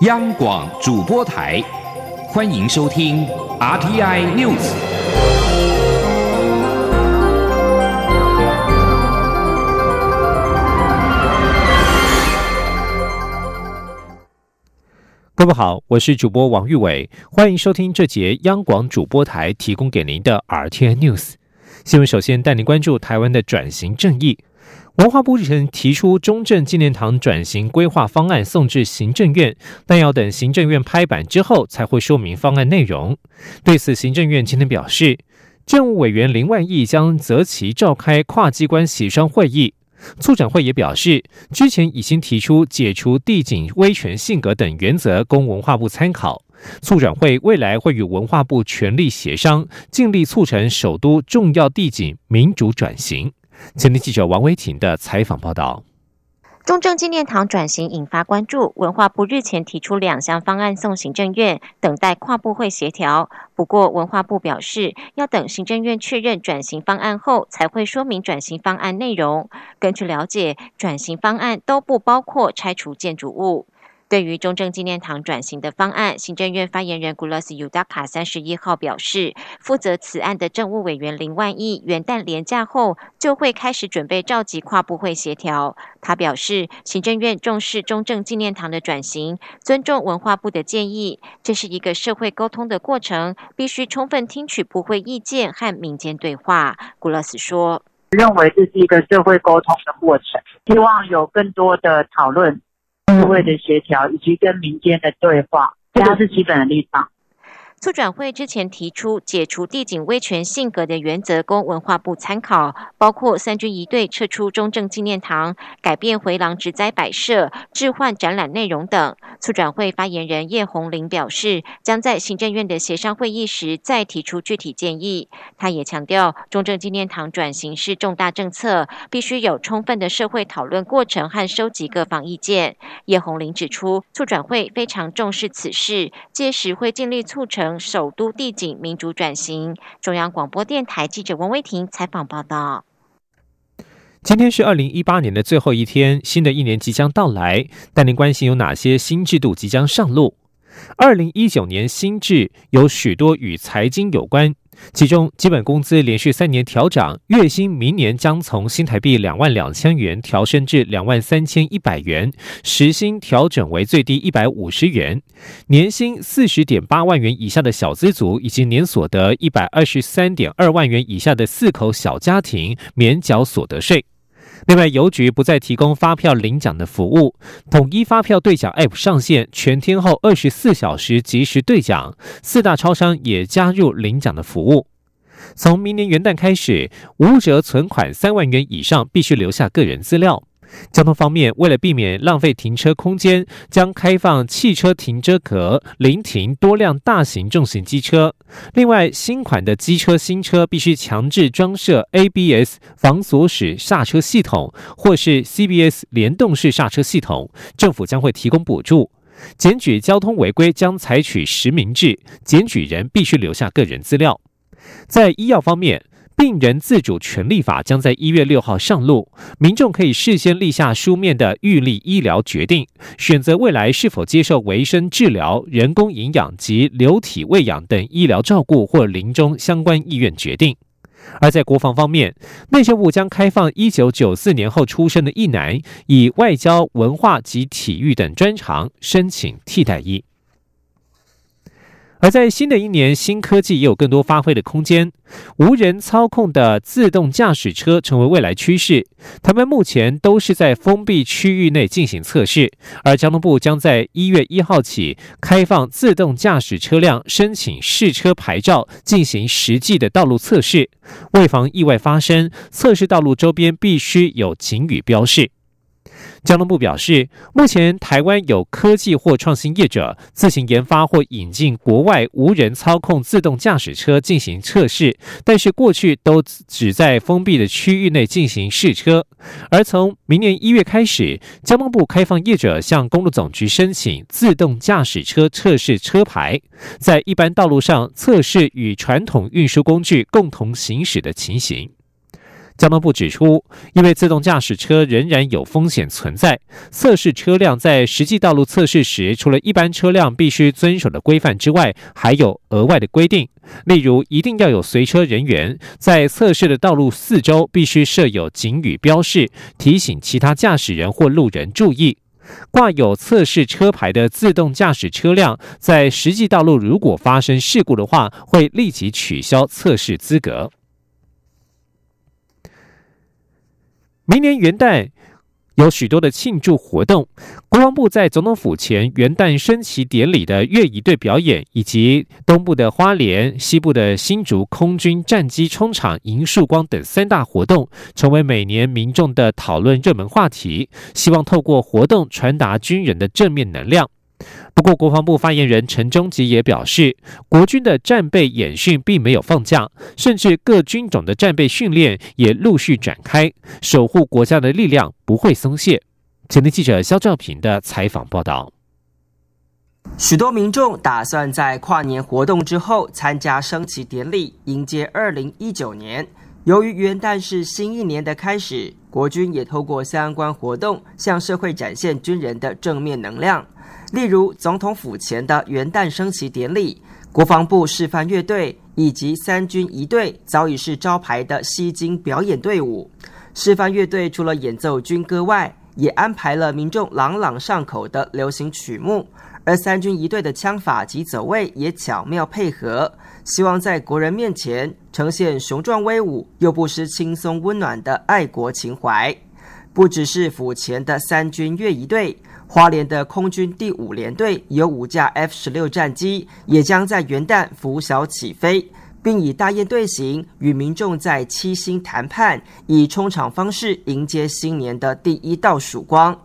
央广主播台，欢迎收听 RTI News。各位好，我是主播王玉伟，欢迎收听这节央广主播台提供给您的 RTI News 新闻。首先带您关注台湾的转型正义。文化部日前提出中正纪念堂转型规划方案送至行政院，但要等行政院拍板之后才会说明方案内容。对此，行政院今天表示，政务委员林万益将择期召开跨机关协商会议。促展会也表示，之前已经提出解除地景威权性格等原则，供文化部参考。促展会未来会与文化部全力协商，尽力促成首都重要地景民主转型。前天记者王维婷的采访报道。中正纪念堂转型引发关注，文化部日前提出两项方案送行政院，等待跨部会协调。不过，文化部表示，要等行政院确认转型方案后，才会说明转型方案内容。根据了解，转型方案都不包括拆除建筑物。对于中正纪念堂转型的方案，行政院发言人古拉斯尤达卡三十一号表示，负责此案的政务委员林万亿元旦连假后就会开始准备召集跨部会协调。他表示，行政院重视中正纪念堂的转型，尊重文化部的建议，这是一个社会沟通的过程，必须充分听取部会意见和民间对话。古拉斯说：“认为这是一个社会沟通的过程，希望有更多的讨论。”社会的协调以及跟民间的对话，这个是基本的立场。促转会之前提出解除地景威权性格的原则，供文化部参考，包括三军一队撤出中正纪念堂、改变回廊植栽摆设、置换展览内容等。促转会发言人叶红玲表示，将在行政院的协商会议时再提出具体建议。他也强调，中正纪念堂转型是重大政策，必须有充分的社会讨论过程和收集各方意见。叶红玲指出，促转会非常重视此事，届时会尽力促成。首都地景民主转型，中央广播电台记者温威婷采访报道。今天是二零一八年的最后一天，新的一年即将到来，但您关心有哪些新制度即将上路？二零一九年新制有许多与财经有关。其中，基本工资连续三年调涨，月薪明年将从新台币两万两千元调升至两万三千一百元，时薪调整为最低一百五十元，年薪四十点八万元以下的小资族以及年所得一百二十三点二万元以下的四口小家庭免缴所得税。另外，邮局不再提供发票领奖的服务，统一发票兑奖 App 上线，全天候二十四小时及时兑奖。四大超商也加入领奖的服务。从明年元旦开始，无折存款三万元以上必须留下个人资料。交通方面，为了避免浪费停车空间，将开放汽车停车格临停多辆大型重型机车。另外，新款的机车新车必须强制装设 ABS 防锁死刹车系统，或是 CBS 联动式刹车系统，政府将会提供补助。检举交通违规将采取实名制，检举人必须留下个人资料。在医药方面。病人自主权利法将在一月六号上路，民众可以事先立下书面的预立医疗决定，选择未来是否接受维生治疗、人工营养及流体喂养等医疗照顾或临终相关意愿决定。而在国防方面，内政部将开放一九九四年后出生的役男，以外交、文化及体育等专长申请替代役。而在新的一年，新科技也有更多发挥的空间。无人操控的自动驾驶车成为未来趋势。他们目前都是在封闭区域内进行测试，而交通部将在一月一号起开放自动驾驶车辆申请试车牌照，进行实际的道路测试。为防意外发生，测试道路周边必须有警语标示。交通部表示，目前台湾有科技或创新业者自行研发或引进国外无人操控自动驾驶车进行测试，但是过去都只在封闭的区域内进行试车。而从明年一月开始，交通部开放业者向公路总局申请自动驾驶车测试车牌，在一般道路上测试与传统运输工具共同行驶的情形。交通部指出，因为自动驾驶车仍然有风险存在，测试车辆在实际道路测试时，除了一般车辆必须遵守的规范之外，还有额外的规定。例如，一定要有随车人员在测试的道路四周必须设有警语标示，提醒其他驾驶人或路人注意。挂有测试车牌的自动驾驶车辆，在实际道路如果发生事故的话，会立即取消测试资格。明年元旦有许多的庆祝活动，国防部在总统府前元旦升旗典礼的乐仪队表演，以及东部的花莲、西部的新竹空军战机冲场迎曙光等三大活动，成为每年民众的讨论热门话题。希望透过活动传达军人的正面能量。不过，国防部发言人陈忠吉也表示，国军的战备演训并没有放假，甚至各军种的战备训练也陆续展开，守护国家的力量不会松懈。前天记者肖兆平的采访报道。许多民众打算在跨年活动之后参加升旗典礼，迎接二零一九年。由于元旦是新一年的开始，国军也透过相关活动向社会展现军人的正面能量。例如，总统府前的元旦升旗典礼，国防部示范乐队以及三军一队早已是招牌的西京表演队伍。示范乐队除了演奏军歌外，也安排了民众朗朗上口的流行曲目，而三军一队的枪法及走位也巧妙配合，希望在国人面前呈现雄壮威武又不失轻松温暖的爱国情怀。不只是府前的三军乐仪队。花莲的空军第五联队有五架 F 十六战机，也将在元旦拂晓起飞，并以大雁队形与民众在七星谈判，以冲场方式迎接新年的第一道曙光。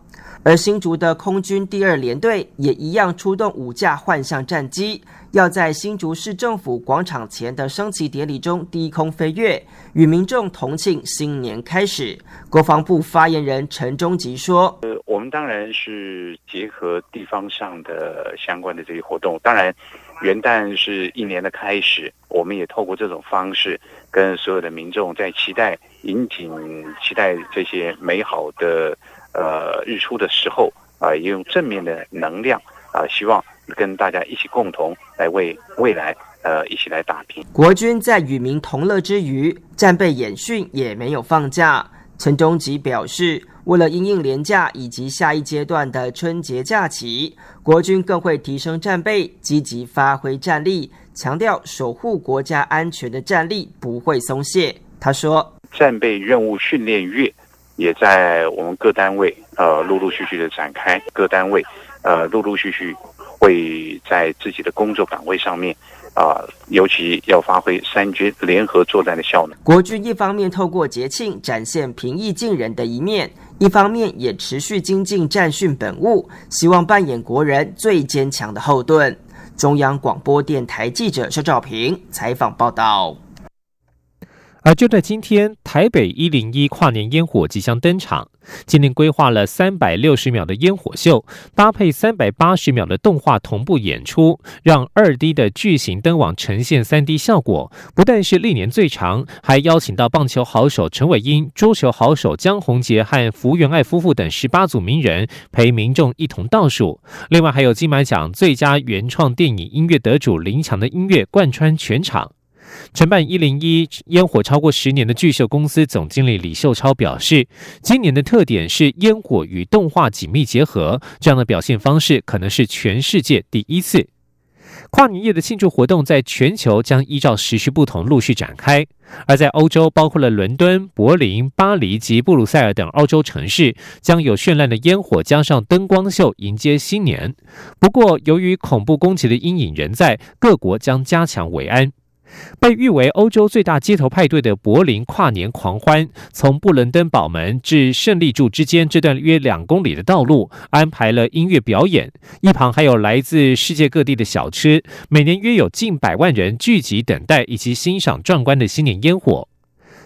而新竹的空军第二联队也一样出动五架幻象战机。要在新竹市政府广场前的升旗典礼中低空飞跃，与民众同庆新年开始。国防部发言人陈忠吉说：“呃，我们当然是结合地方上的相关的这些活动。当然，元旦是一年的开始，我们也透过这种方式，跟所有的民众在期待、引颈期待这些美好的呃日出的时候啊，也用正面的能量啊，希望。”跟大家一起共同来为未来，呃，一起来打拼。国军在与民同乐之余，战备演训也没有放假。陈忠吉表示，为了应应廉假以及下一阶段的春节假期，国军更会提升战备，积极发挥战力，强调守护国家安全的战力不会松懈。他说，战备任务训练月也在我们各单位呃陆陆续续的展开，各单位呃陆陆续续。会在自己的工作岗位上面，啊，尤其要发挥三军联合作战的效能。国军一方面透过节庆展现平易近人的一面，一方面也持续精进战训本务，希望扮演国人最坚强的后盾。中央广播电台记者肖兆平采访报道。而就在今天，台北一零一跨年烟火即将登场。今天规划了三百六十秒的烟火秀，搭配三百八十秒的动画同步演出，让二 D 的巨型灯网呈现三 D 效果。不但是历年最长，还邀请到棒球好手陈伟英、桌球好手江宏杰和福原爱夫妇等十八组名人陪民众一同倒数。另外，还有金马奖最佳原创电影音乐得主林强的音乐贯穿全场。承办一零一烟火超过十年的巨秀公司总经理李秀超表示，今年的特点是烟火与动画紧密结合，这样的表现方式可能是全世界第一次。跨年夜的庆祝活动在全球将依照时序不同陆续展开，而在欧洲，包括了伦敦、柏林、巴黎及布鲁塞尔等欧洲城市，将有绚烂的烟火加上灯光秀迎接新年。不过，由于恐怖攻击的阴影仍在，各国将加强维安。被誉为欧洲最大街头派对的柏林跨年狂欢，从布伦登堡门至胜利柱之间这段约两公里的道路，安排了音乐表演，一旁还有来自世界各地的小吃。每年约有近百万人聚集等待以及欣赏壮观的新年烟火。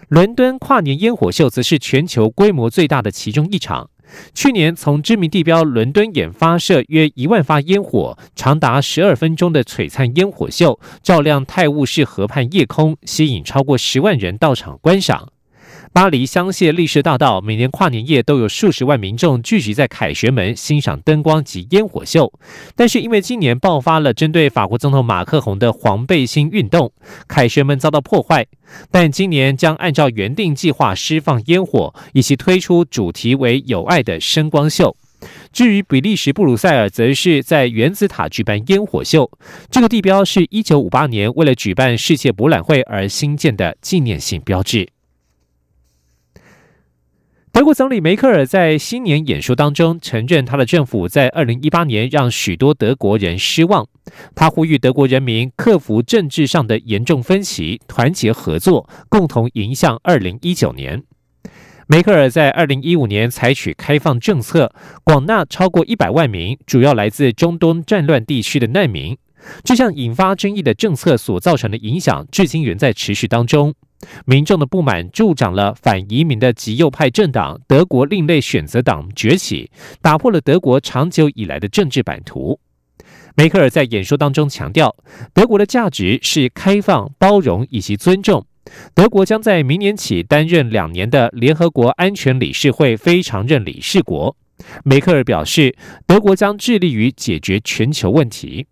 伦敦跨年烟火秀则是全球规模最大的其中一场。去年从知名地标伦敦眼发射约一万发烟火，长达十二分钟的璀璨烟火秀，照亮泰晤士河畔夜空，吸引超过十万人到场观赏。巴黎香榭丽舍大道每年跨年夜都有数十万民众聚集在凯旋门欣赏灯光及烟火秀，但是因为今年爆发了针对法国总统马克宏的黄背心运动，凯旋门遭到破坏。但今年将按照原定计划释放烟火，以及推出主题为“有爱”的声光秀。至于比利时布鲁塞尔，则是在原子塔举办烟火秀。这个地标是一九五八年为了举办世界博览会而新建的纪念性标志。德国总理梅克尔在新年演说当中承认，他的政府在二零一八年让许多德国人失望。他呼吁德国人民克服政治上的严重分歧，团结合作，共同迎向二零一九年。梅克尔在二零一五年采取开放政策，广纳超过一百万名主要来自中东战乱地区的难民。这项引发争议的政策所造成的影响，至今仍在持续当中。民众的不满助长了反移民的极右派政党德国另类选择党崛起，打破了德国长久以来的政治版图。梅克尔在演说当中强调，德国的价值是开放、包容以及尊重。德国将在明年起担任两年的联合国安全理事会非常任理事国。梅克尔表示，德国将致力于解决全球问题。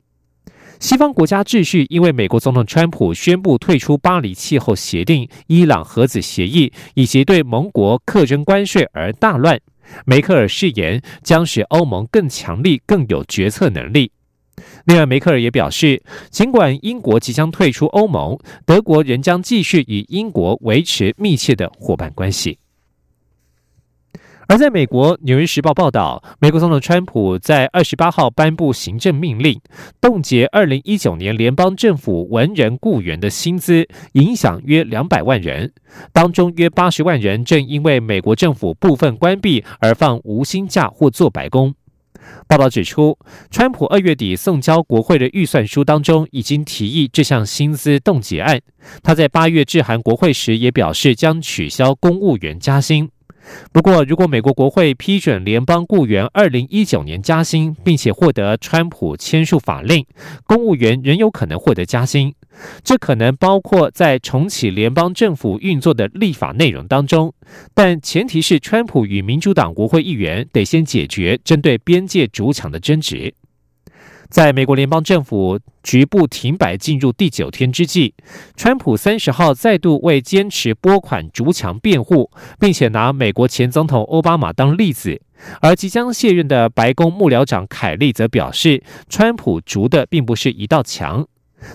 西方国家秩序因为美国总统川普宣布退出巴黎气候协定、伊朗核子协议以及对盟国课征关税而大乱。梅克尔誓言将使欧盟更强力、更有决策能力。另外，梅克尔也表示，尽管英国即将退出欧盟，德国仍将继续与英国维持密切的伙伴关系。而在美国，《纽约时报》报道，美国总统川普在二十八号颁布行政命令，冻结二零一九年联邦政府文人雇员的薪资，影响约两百万人，当中约八十万人正因为美国政府部分关闭而放无薪假或做白工。报道指出，川普二月底送交国会的预算书当中已经提议这项薪资冻结案。他在八月致函国会时也表示将取消公务员加薪。不过，如果美国国会批准联邦雇员二零一九年加薪，并且获得川普签署法令，公务员仍有可能获得加薪。这可能包括在重启联邦政府运作的立法内容当中，但前提是川普与民主党国会议员得先解决针对边界主墙的争执。在美国联邦政府局部停摆进入第九天之际，川普三十号再度为坚持拨款逐墙辩护，并且拿美国前总统奥巴马当例子。而即将卸任的白宫幕僚长凯利则表示，川普逐的并不是一道墙。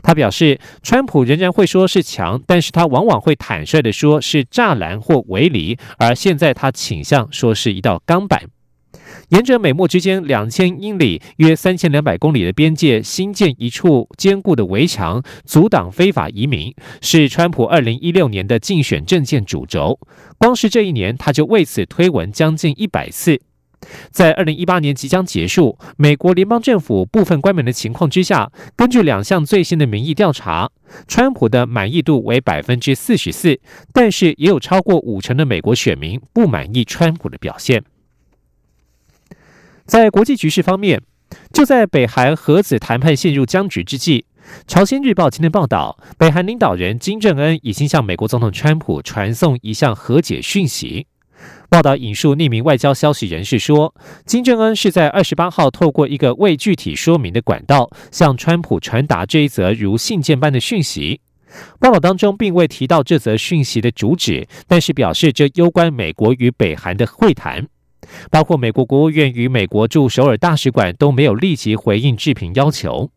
他表示，川普仍然会说是墙，但是他往往会坦率的说是栅栏或围篱，而现在他倾向说是一道钢板。沿着美墨之间两千英里（约三千两百公里）的边界，新建一处坚固的围墙，阻挡非法移民，是川普二零一六年的竞选政见主轴。光是这一年，他就为此推文将近一百次。在二零一八年即将结束，美国联邦政府部分关门的情况之下，根据两项最新的民意调查，川普的满意度为百分之四十四，但是也有超过五成的美国选民不满意川普的表现。在国际局势方面，就在北韩核子谈判陷入僵局之际，朝鲜日报今天报道，北韩领导人金正恩已经向美国总统川普传送一项和解讯息。报道引述匿名外交消息人士说，金正恩是在二十八号透过一个未具体说明的管道，向川普传达这一则如信件般的讯息。报道当中并未提到这则讯息的主旨，但是表示这攸关美国与北韩的会谈。包括美国国务院与美国驻首尔大使馆都没有立即回应置评要求。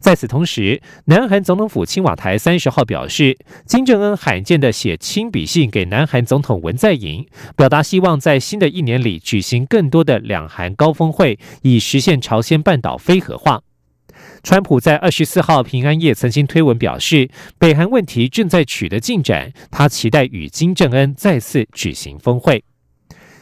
在此同时，南韩总统府青瓦台三十号表示，金正恩罕见的写亲笔信给南韩总统文在寅，表达希望在新的一年里举行更多的两韩高峰会，以实现朝鲜半岛非核化。川普在二十四号平安夜曾经推文表示，北韩问题正在取得进展，他期待与金正恩再次举行峰会。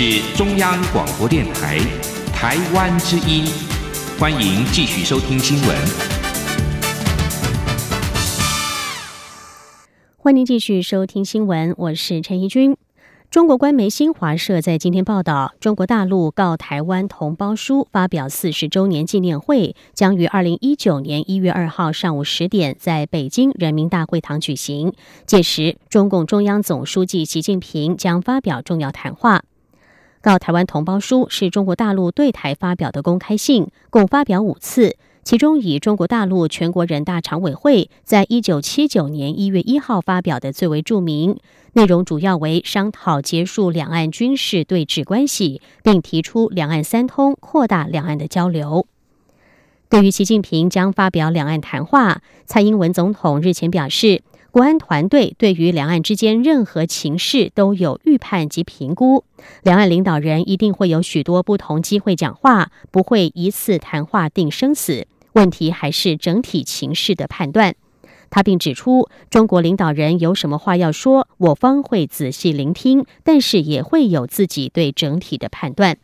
是中央广播电台台湾之音，欢迎继续收听新闻。欢迎继续收听新闻，我是陈怡君。中国官媒新华社在今天报道，中国大陆告台湾同胞书发表四十周年纪念会将于二零一九年一月二号上午十点在北京人民大会堂举行。届时，中共中央总书记习近平将发表重要谈话。告台湾同胞书是中国大陆对台发表的公开信，共发表五次。其中以中国大陆全国人大常委会在一九七九年一月一号发表的最为著名，内容主要为商讨结束两岸军事对峙关系，并提出两岸三通，扩大两岸的交流。对于习近平将发表两岸谈话，蔡英文总统日前表示，国安团队对于两岸之间任何情势都有预判及评估，两岸领导人一定会有许多不同机会讲话，不会一次谈话定生死。问题还是整体情势的判断。他并指出，中国领导人有什么话要说，我方会仔细聆听，但是也会有自己对整体的判断。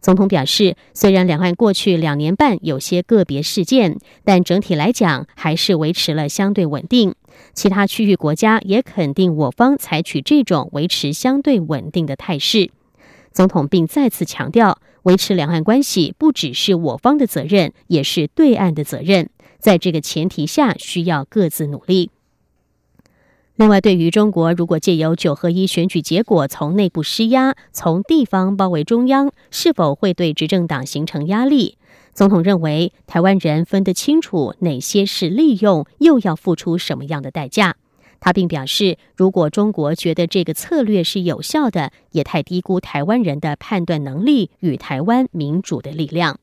总统表示，虽然两岸过去两年半有些个别事件，但整体来讲还是维持了相对稳定。其他区域国家也肯定我方采取这种维持相对稳定的态势。总统并再次强调。维持两岸关系不只是我方的责任，也是对岸的责任。在这个前提下，需要各自努力。另外，对于中国如果借由九合一选举结果从内部施压，从地方包围中央，是否会对执政党形成压力？总统认为，台湾人分得清楚哪些是利用，又要付出什么样的代价。他并表示，如果中国觉得这个策略是有效的，也太低估台湾人的判断能力与台湾民主的力量。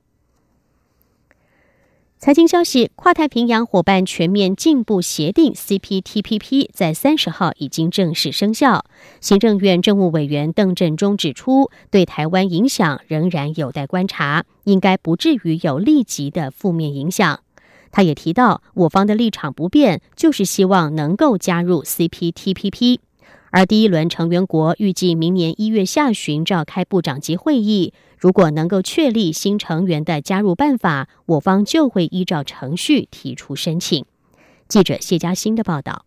财经消息：跨太平洋伙伴全面进步协定 （CPTPP） 在三十号已经正式生效。行政院政务委员邓振中指出，对台湾影响仍然有待观察，应该不至于有立即的负面影响。他也提到，我方的立场不变，就是希望能够加入 CPTPP。而第一轮成员国预计明年一月下旬召开部长级会议，如果能够确立新成员的加入办法，我方就会依照程序提出申请。记者谢佳欣的报道。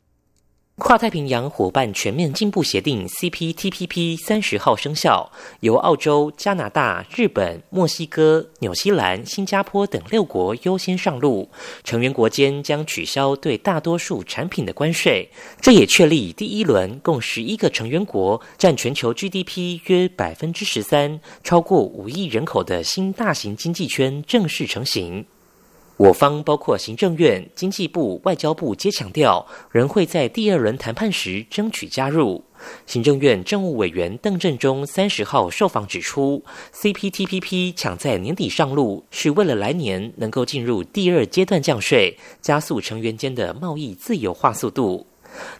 跨太平洋伙伴全面进步协定 （CPTPP） 三十号生效，由澳洲、加拿大、日本、墨西哥、纽西兰、新加坡等六国优先上路。成员国间将取消对大多数产品的关税，这也确立第一轮共十一个成员国占全球 GDP 约百分之十三、超过五亿人口的新大型经济圈正式成型。我方包括行政院、经济部、外交部皆强调，仍会在第二轮谈判时争取加入。行政院政务委员邓振中三十号受访指出，CPTPP 抢在年底上路，是为了来年能够进入第二阶段降税，加速成员间的贸易自由化速度。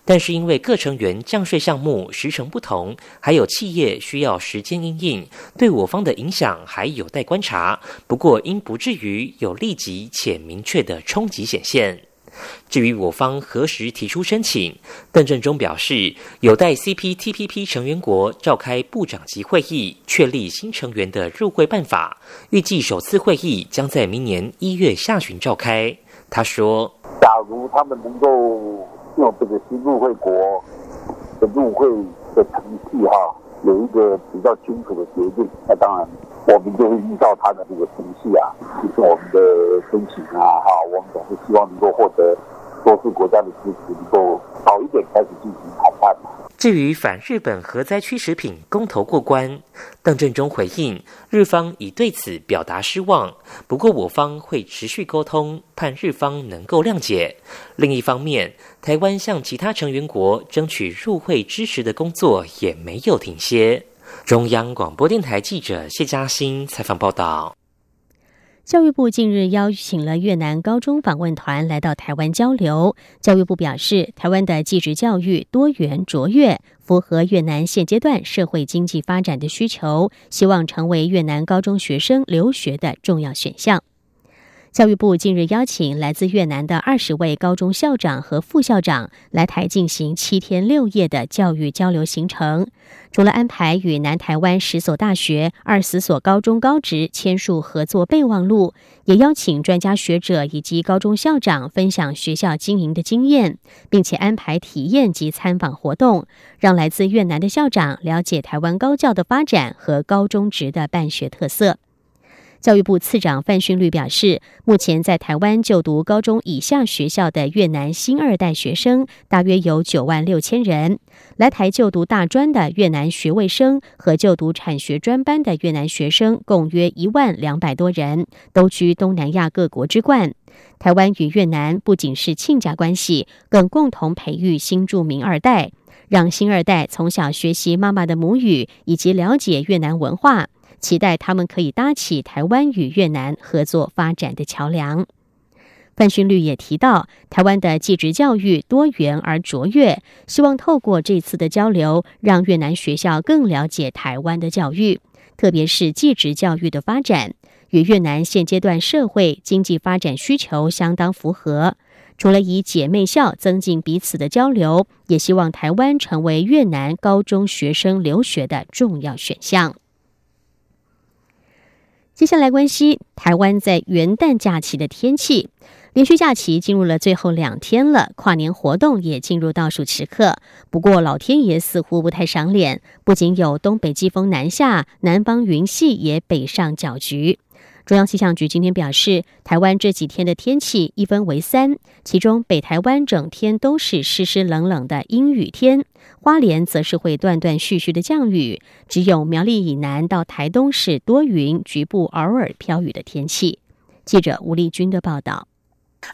但是因为各成员降税项目时程不同，还有企业需要时间应应，对我方的影响还有待观察。不过应不至于有立即且明确的冲击显现。至于我方何时提出申请，邓振中表示，有待 CPTPP 成员国召开部长级会议，确立新成员的入会办法。预计首次会议将在明年一月下旬召开。他说：“假如他们能够。”用这个新入会国的入会的程序哈，有一个比较清楚的决定，那当然我们就会依照他的这个程序啊，就是我们的申请啊哈，我们总是希望能够获得多数国家的支持，能够早一点开始进行谈判。至于反日本核灾区食品公投过关，邓振中回应，日方已对此表达失望。不过我方会持续沟通，盼日方能够谅解。另一方面，台湾向其他成员国争取入会支持的工作也没有停歇。中央广播电台记者谢嘉欣采访报道。教育部近日邀请了越南高中访问团来到台湾交流。教育部表示，台湾的继职教育多元卓越，符合越南现阶段社会经济发展的需求，希望成为越南高中学生留学的重要选项。教育部近日邀请来自越南的二十位高中校长和副校长来台进行七天六夜的教育交流行程。除了安排与南台湾十所大学、二十所高中高职签署合作备忘录，也邀请专家学者以及高中校长分享学校经营的经验，并且安排体验及参访活动，让来自越南的校长了解台湾高教的发展和高中职的办学特色。教育部次长范训律表示，目前在台湾就读高中以下学校的越南新二代学生大约有九万六千人，来台就读大专的越南学位生和就读产学专班的越南学生共约一万两百多人，都居东南亚各国之冠。台湾与越南不仅是亲家关系，更共同培育新住民二代，让新二代从小学习妈妈的母语以及了解越南文化。期待他们可以搭起台湾与越南合作发展的桥梁。范训律也提到，台湾的技职教育多元而卓越，希望透过这次的交流，让越南学校更了解台湾的教育，特别是技职教育的发展，与越南现阶段社会经济发展需求相当符合。除了以姐妹校增进彼此的交流，也希望台湾成为越南高中学生留学的重要选项。接下来关心台湾在元旦假期的天气。连续假期进入了最后两天了，跨年活动也进入倒数时刻。不过老天爷似乎不太赏脸，不仅有东北季风南下，南方云系也北上搅局。中央气象局今天表示，台湾这几天的天气一分为三，其中北台湾整天都是湿湿冷冷的阴雨天，花莲则是会断断续续的降雨，只有苗栗以南到台东是多云，局部偶尔飘雨的天气。记者吴丽君的报道。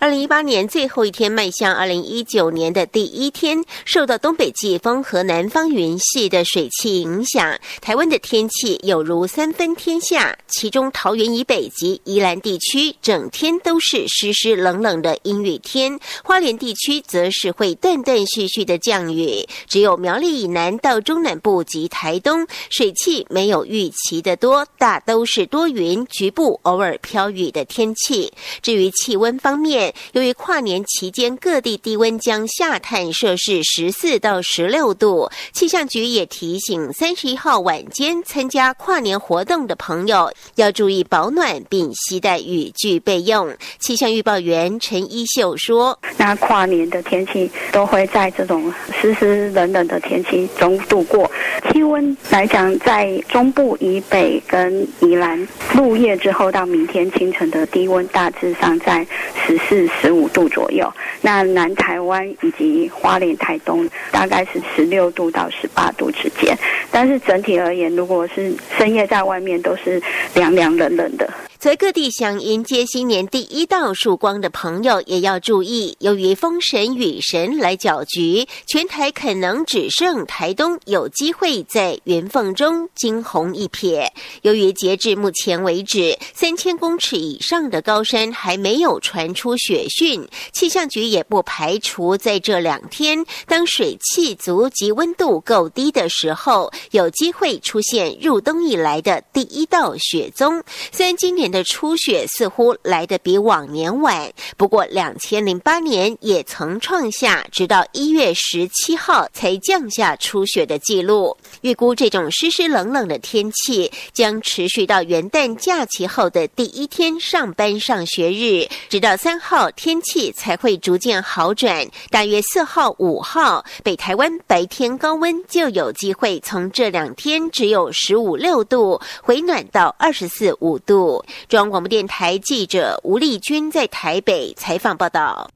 二零一八年最后一天迈向二零一九年的第一天，受到东北季风和南方云系的水汽影响，台湾的天气有如三分天下。其中桃园以北及宜兰地区整天都是湿湿冷冷的阴雨天，花莲地区则是会断断续续的降雨。只有苗栗以南到中南部及台东，水汽没有预期的多，大都是多云，局部偶尔飘雨的天气。至于气温方面，由于跨年期间各地低温将下探摄氏十四到十六度，气象局也提醒三十一号晚间参加跨年活动的朋友要注意保暖，并携带雨具备用。气象预报员陈一秀说：“那跨年的天气都会在这种湿湿冷冷的天气中度过。气温来讲，在中部以北跟宜兰入夜之后到明天清晨的低温大致上在十。”是十五度左右，那南台湾以及花莲、台东大概是十六度到十八度之间，但是整体而言，如果是深夜在外面，都是凉凉冷冷的。在各地想迎接新年第一道曙光的朋友也要注意，由于风神雨神来搅局，全台可能只剩台东有机会在云缝中惊鸿一瞥。由于截至目前为止，三千公尺以上的高山还没有传出雪讯，气象局也不排除在这两天，当水汽足及温度够低的时候，有机会出现入冬以来的第一道雪宗。虽然今年。的初雪似乎来得比往年晚，不过两千零八年也曾创下直到一月十七号才降下初雪的记录。预估这种湿湿冷冷的天气将持续到元旦假期后的第一天上班上学日，直到三号天气才会逐渐好转。大约四号、五号，北台湾白天高温就有机会从这两天只有十五六度回暖到二十四五度。中央广播电台记者吴丽君在台北采访报道。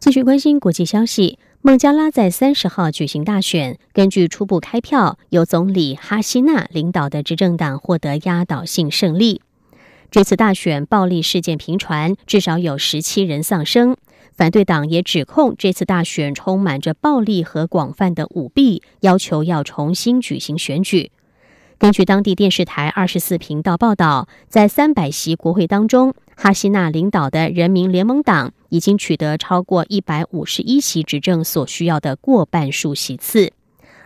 继续关心国际消息，孟加拉在三十号举行大选，根据初步开票，由总理哈希纳领导的执政党获得压倒性胜利。这次大选暴力事件频传，至少有十七人丧生。反对党也指控这次大选充满着暴力和广泛的舞弊，要求要重新举行选举。根据当地电视台二十四频道报道，在三百席国会当中，哈希娜领导的人民联盟党已经取得超过一百五十一席执政所需要的过半数席次，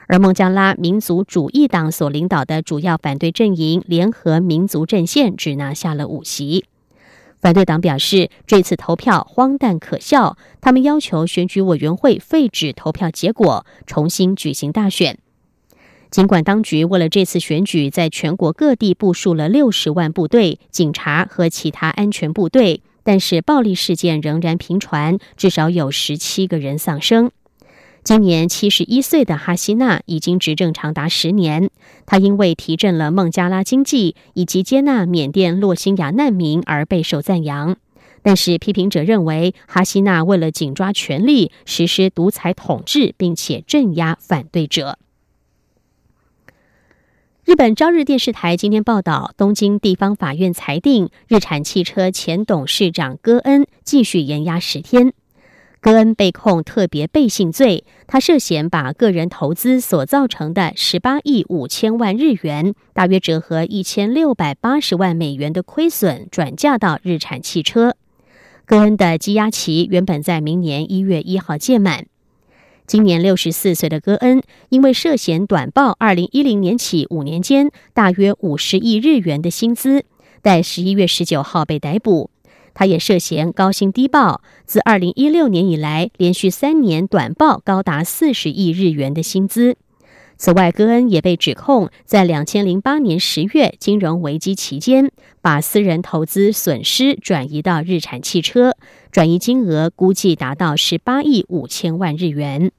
而孟加拉民族主义党所领导的主要反对阵营联合民族阵线只拿下了五席。反对党表示，这次投票荒诞可笑，他们要求选举委员会废止投票结果，重新举行大选。尽管当局为了这次选举，在全国各地部署了六十万部队、警察和其他安全部队，但是暴力事件仍然频传，至少有十七个人丧生。今年七十一岁的哈希娜已经执政长达十年，他因为提振了孟加拉经济以及接纳缅甸洛辛亚难民而备受赞扬。但是批评者认为，哈希娜为了紧抓权力，实施独裁统治，并且镇压反对者。日本朝日电视台今天报道，东京地方法院裁定日产汽车前董事长戈恩继续延押十天。戈恩被控特别背信罪，他涉嫌把个人投资所造成的十八亿五千万日元（大约折合一千六百八十万美元）的亏损转嫁到日产汽车。戈恩的羁押期原本在明年一月一号届满。今年六十四岁的戈恩，因为涉嫌短报二零一零年起五年间大约五十亿日元的薪资，在十一月十九号被逮捕。他也涉嫌高薪低报，自二零一六年以来连续三年短报高达四十亿日元的薪资。此外，戈恩也被指控在两千零八年十月金融危机期间，把私人投资损失转移到日产汽车，转移金额估计达到十八亿五千万日元。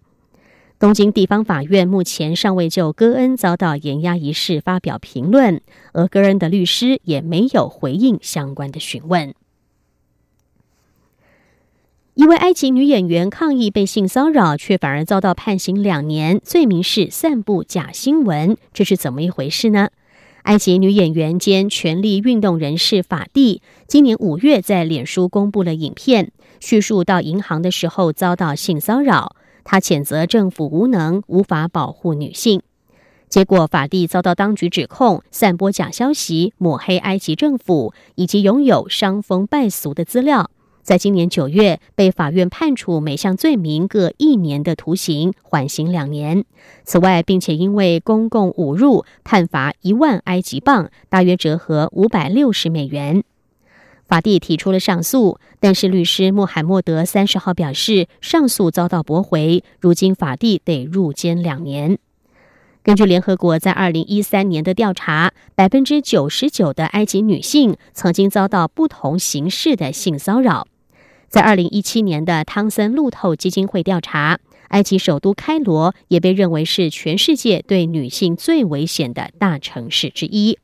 东京地方法院目前尚未就戈恩遭到严压一事发表评论，而戈恩的律师也没有回应相关的询问。一位埃及女演员抗议被性骚扰，却反而遭到判刑两年，罪名是散布假新闻，这是怎么一回事呢？埃及女演员兼权力运动人士法蒂今年五月在脸书公布了影片，叙述到银行的时候遭到性骚扰，她谴责政府无能，无法保护女性。结果，法蒂遭到当局指控散播假消息，抹黑埃及政府，以及拥有伤风败俗的资料。在今年九月，被法院判处每项罪名各一年的徒刑，缓刑两年。此外，并且因为公共侮辱，判罚一万埃及镑，大约折合五百六十美元。法蒂提出了上诉，但是律师穆罕默德三十号表示，上诉遭到驳回，如今法蒂得入监两年。根据联合国在二零一三年的调查，百分之九十九的埃及女性曾经遭到不同形式的性骚扰。在二零一七年的汤森路透基金会调查，埃及首都开罗也被认为是全世界对女性最危险的大城市之一。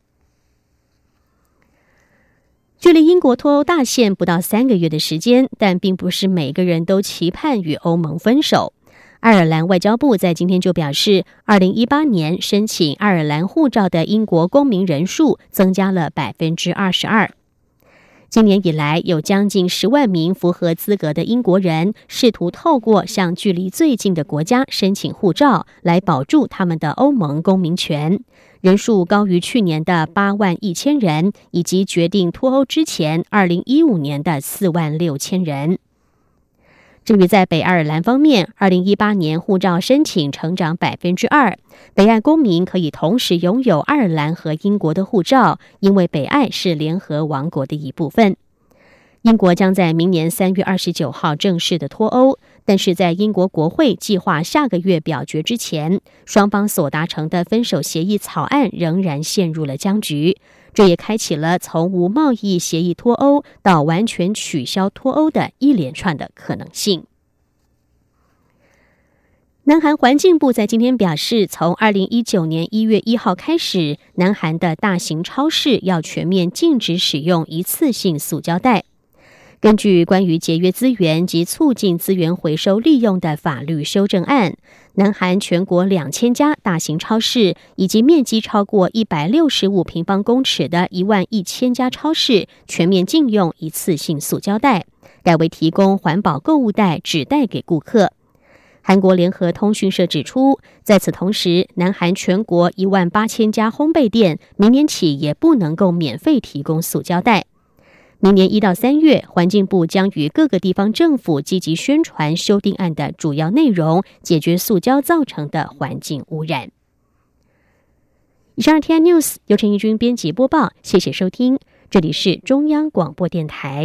距离英国脱欧大限不到三个月的时间，但并不是每个人都期盼与欧盟分手。爱尔兰外交部在今天就表示，二零一八年申请爱尔兰护照的英国公民人数增加了百分之二十二。今年以来，有将近十万名符合资格的英国人试图透过向距离最近的国家申请护照，来保住他们的欧盟公民权，人数高于去年的八万一千人，以及决定脱欧之前二零一五年的四万六千人。至于在北爱尔兰方面，二零一八年护照申请成长百分之二，北爱公民可以同时拥有爱尔兰和英国的护照，因为北爱是联合王国的一部分。英国将在明年三月二十九号正式的脱欧，但是在英国国会计划下个月表决之前，双方所达成的分手协议草案仍然陷入了僵局。这也开启了从无贸易协议脱欧到完全取消脱欧的一连串的可能性。南韩环境部在今天表示，从二零一九年一月一号开始，南韩的大型超市要全面禁止使用一次性塑胶袋。根据关于节约资源及促进资源回收利用的法律修正案，南韩全国两千家大型超市以及面积超过一百六十五平方公尺的一万一千家超市全面禁用一次性塑胶袋，改为提供环保购物袋、纸袋给顾客。韩国联合通讯社指出，在此同时，南韩全国一万八千家烘焙店明年起也不能够免费提供塑胶袋。明年一到三月，环境部将与各个地方政府积极宣传修订案的主要内容，解决塑胶造成的环境污染。以上 T I News 由陈义军编辑播报，谢谢收听，这里是中央广播电台。